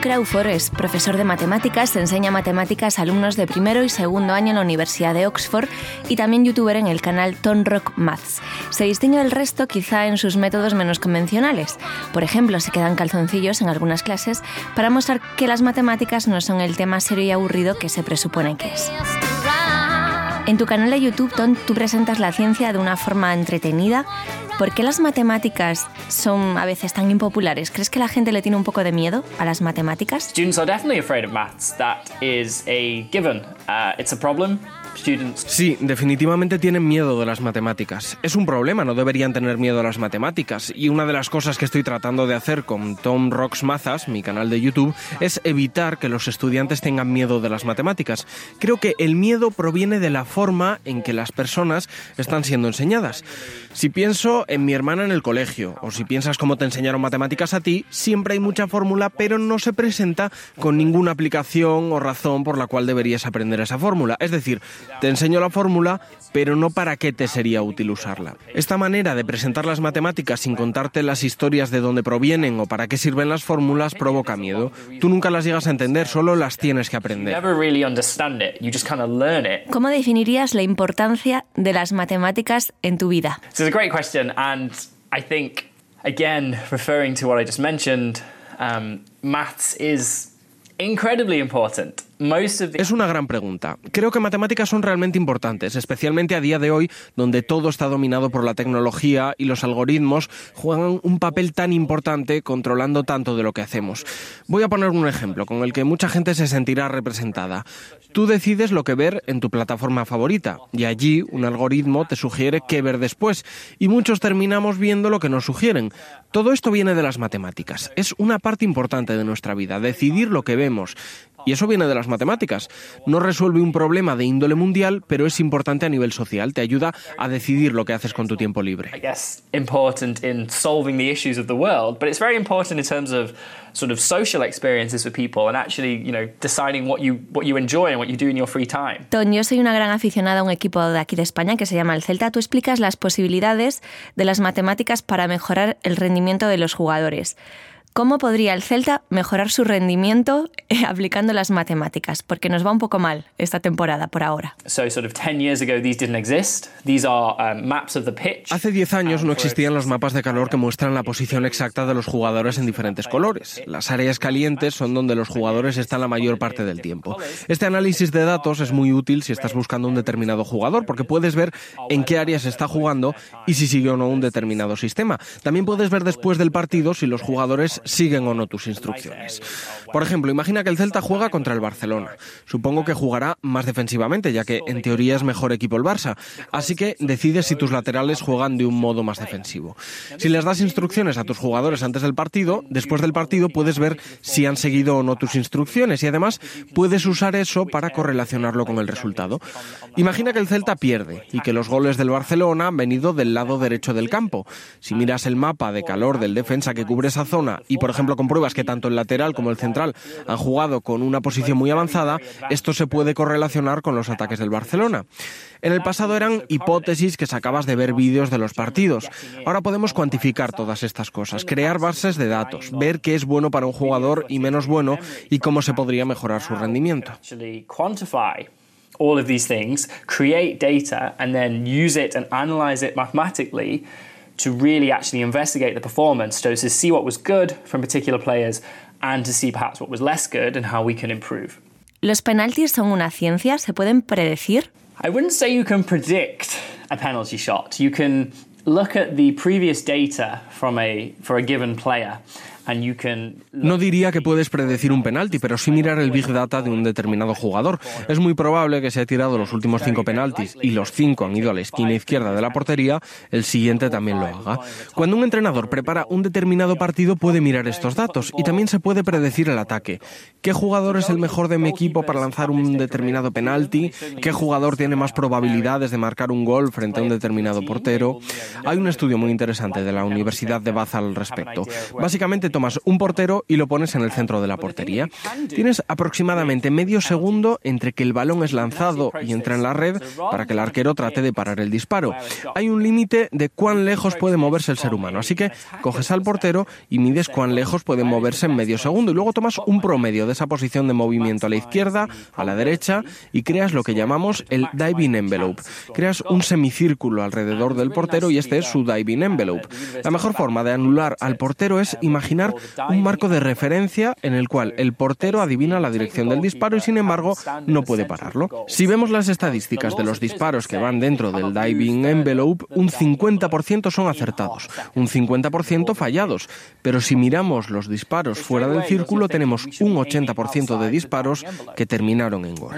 Crawford es profesor de matemáticas, enseña matemáticas a alumnos de primero y segundo año en la Universidad de Oxford y también youtuber en el canal Tom Rock Maths. Se distingue del resto quizá en sus métodos menos convencionales. Por ejemplo, se quedan calzoncillos en algunas clases para mostrar que las matemáticas no son el tema serio y aburrido que se presupone que es. En tu canal de YouTube, Tom, tú presentas la ciencia de una forma entretenida. ¿Por qué las matemáticas son a veces tan impopulares? ¿Crees que la gente le tiene un poco de miedo a las matemáticas? Students are definitely afraid of maths. That is a given. Uh, it's a problem. Sí, definitivamente tienen miedo de las matemáticas. Es un problema, no deberían tener miedo a las matemáticas. Y una de las cosas que estoy tratando de hacer con Tom Rocks Mazas, mi canal de YouTube, es evitar que los estudiantes tengan miedo de las matemáticas. Creo que el miedo proviene de la forma en que las personas están siendo enseñadas. Si pienso en mi hermana en el colegio, o si piensas cómo te enseñaron matemáticas a ti, siempre hay mucha fórmula, pero no se presenta con ninguna aplicación o razón por la cual deberías aprender esa fórmula. Es decir, te enseño la fórmula, pero no para qué te sería útil usarla. Esta manera de presentar las matemáticas sin contarte las historias de dónde provienen o para qué sirven las fórmulas provoca miedo. Tú nunca las llegas a entender, solo las tienes que aprender. ¿Cómo definirías la importancia de las matemáticas en tu vida? So it's a great question, and I think again, referring to what I just mentioned, um, maths is incredibly important. Es una gran pregunta. Creo que matemáticas son realmente importantes, especialmente a día de hoy, donde todo está dominado por la tecnología y los algoritmos juegan un papel tan importante controlando tanto de lo que hacemos. Voy a poner un ejemplo con el que mucha gente se sentirá representada. Tú decides lo que ver en tu plataforma favorita y allí un algoritmo te sugiere qué ver después y muchos terminamos viendo lo que nos sugieren. Todo esto viene de las matemáticas. Es una parte importante de nuesra vida, decidir lo que vemos. Y eso viene de las matemáticas. No resuelve un problema de índole mundial, pero es importante a nivel social. Te ayuda a decidir lo que haces con tu tiempo libre. I guess important in solving the issues of the world, but it's very important in terms of sort of social experiences for people and actually, you know, deciding what you what you enjoy and what you do in your free time. Ton, yo soy una gran aficionada a un equipo de aquí de España que se llama el Celta. Tú explicas las posibilidades de las matemáticas para mejorar el rendimiento de los jugadores. ¿Cómo podría el Celta mejorar su rendimiento eh, aplicando las matemáticas? Porque nos va un poco mal esta temporada por ahora. So sort of 10 years ago these didn't exist. These are um, maps of the pitch. Hace 10 años no existían los mapas de calor que muestran la posición exacta de los jugadores en diferentes colores. Las áreas calientes son donde los jugadores están la mayor parte del tiempo. Este análisis de datos es muy útil si estás buscando un determinado jugador porque puedes ver en qué áreas está jugando y si sigue o no un determinado sistema. También puedes ver después del partido si los jugadores siguen o no tus instrucciones. Por ejemplo, imagina que el Celta juega contra el Barcelona. Supongo que jugará más defensivamente, ya que en teoría es mejor equipo el Barça. Así que decides si tus laterales juegan de un modo más defensivo. Si les das instrucciones a tus jugadores antes del partido, después del partido puedes ver si han seguido o no tus instrucciones y además puedes usar eso para correlacionarlo con el resultado. Imagina que el Celta pierde y que los goles del Barcelona han venido del lado derecho del campo. Si miras el mapa de calor del defensa que cubre esa zona y, por ejemplo, compruebas que tanto el lateral como el central han jugado con una posición muy avanzada, esto se puede correlacionar con los ataques del Barcelona. En el pasado eran hipótesis que sacabas de ver vídeos de los partidos. Ahora podemos cuantificar todas estas cosas, crear bases de datos, ver qué es bueno para un jugador y menos bueno y cómo se podría mejorar su rendimiento. all of these things, create data, and then use it and analyze it mathematically to really actually investigate the performance, so to see what was good from particular players and to see perhaps what was less good and how we can improve. ¿Los penaltis son una ciencia? ¿Se pueden predecir? I wouldn't say you can predict a penalty shot. You can look at the previous data from a for a given player and you can No diría que puedes predecir un penalti, pero sí mirar el Big Data de un determinado jugador. Es muy probable que se ha tirado los últimos cinco penaltis y los cinco han ido a la esquina izquierda de la portería, el siguiente también lo haga. Cuando un entrenador prepara un determinado partido puede mirar estos datos y también se puede predecir el ataque. ¿Qué jugador es el mejor de mi equipo para lanzar un determinado penalti? ¿Qué jugador tiene más probabilidades de marcar un gol frente a un determinado portero? Hay un estudio muy interesante de la Universidad de Bath al respecto. Básicamente tomas un portero y lo pones en el centro de la portería. Tienes aproximadamente medio segundo entre que el balón es lanzado y entra en la red para que el arquero trate de parar el disparo. Hay un límite de cuán lejos puede moverse el ser humano, así que coges al portero y mides cuán lejos puede moverse en medio segundo y luego tomas un promedio de esa posición de movimiento a la izquierda, a la derecha y creas lo que llamamos el diving envelope. Creas un semicírculo alrededor del portero y este es su diving envelope. La mejor forma de anular al portero es imaginar un marco de referencia en el cual el portero adivina la dirección del disparo y sin embargo no puede pararlo. Si vemos las estadísticas de los disparos que van dentro del diving envelope, un 50% son acertados, un 50% fallados, pero si miramos los disparos fuera del círculo tenemos un 80% de disparos que terminaron en gol.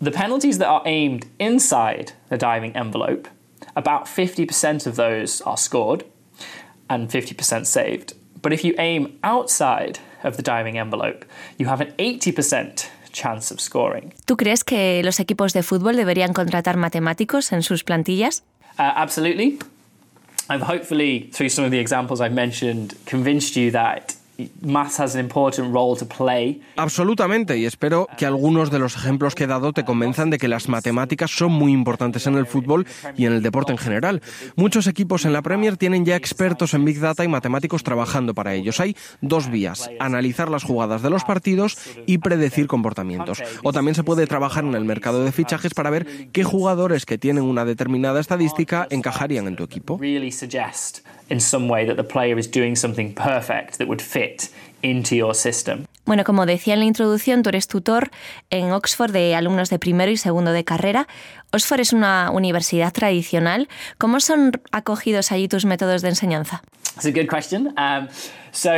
The penalties that are aimed inside the diving envelope, about 50% of those are scored and 50% saved. But if you aim outside of the diving envelope, you have an 80% chance of scoring. ¿Tú crees que los equipos de fútbol deberían contratar matemáticos en sus plantillas? Uh, absolutely. I've hopefully, through some of the examples I've mentioned, convinced you that Absolutamente, y espero que algunos de los ejemplos que he dado te convenzan de que las matemáticas son muy importantes en el fútbol y en el deporte en general. Muchos equipos en la Premier tienen ya expertos en Big Data y matemáticos trabajando para ellos. Hay dos vías, analizar las jugadas de los partidos y predecir comportamientos. O también se puede trabajar en el mercado de fichajes para ver qué jugadores que tienen una determinada estadística encajarían en tu equipo. Bueno, como decía en la introducción, tú eres tutor en Oxford de alumnos de primero y segundo de carrera. Oxford es una universidad tradicional. ¿Cómo son acogidos allí tus métodos de enseñanza? That's a good question. Um, so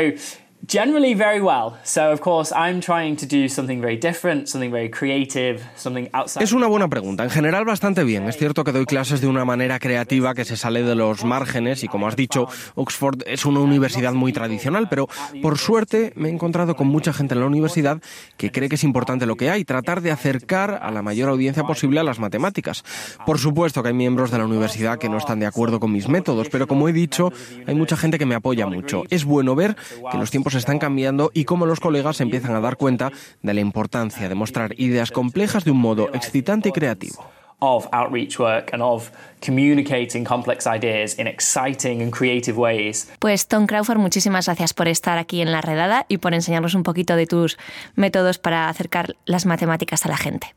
Generally very well. So of course I'm trying to do something very different, something very creative, something outside. Es una buena pregunta. En general bastante bien. Es cierto que doy clases de una manera creativa que se sale de los márgenes y como has dicho, Oxford es una universidad muy tradicional, pero por suerte me he encontrado con mucha gente en la universidad que cree que es importante lo que hay, tratar de acercar a la mayor audiencia posible a las matemáticas. Por supuesto que hay miembros de la universidad que no están de acuerdo con mis métodos, pero como he dicho, hay mucha gente que me apoya mucho. Es bueno ver que los tiempos están cambiando y cómo los colegas se empiezan a dar cuenta de la importancia de mostrar ideas complejas de un modo excitante y creativo. of outreach work and of communicating complex ideas in exciting and creative ways. Pues Tom Crawford, muchísimas gracias por estar aquí en la redada y por enseñarnos un poquito de tus métodos para acercar las matemáticas a la gente.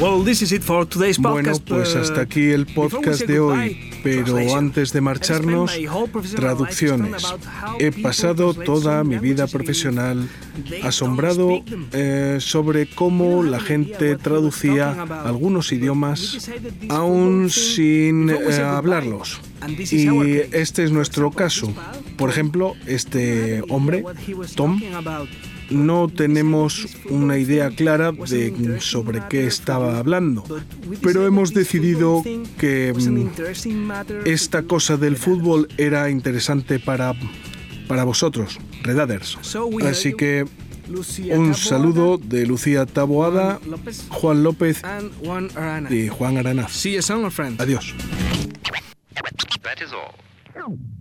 Bueno, pues hasta aquí el podcast de hoy. Pero antes de marcharnos, traducciones. He pasado toda mi vida profesional asombrado eh, sobre cómo la gente traducía algunos idiomas aún sin eh, hablarlos. Y este es nuestro caso. Por ejemplo, este hombre, Tom, no tenemos una idea clara de sobre qué estaba hablando, pero hemos decidido que mm, esta cosa del fútbol era interesante para, para vosotros, Redaders. Así que un saludo de Lucía Taboada, Juan López y Juan Aranaz. Adiós.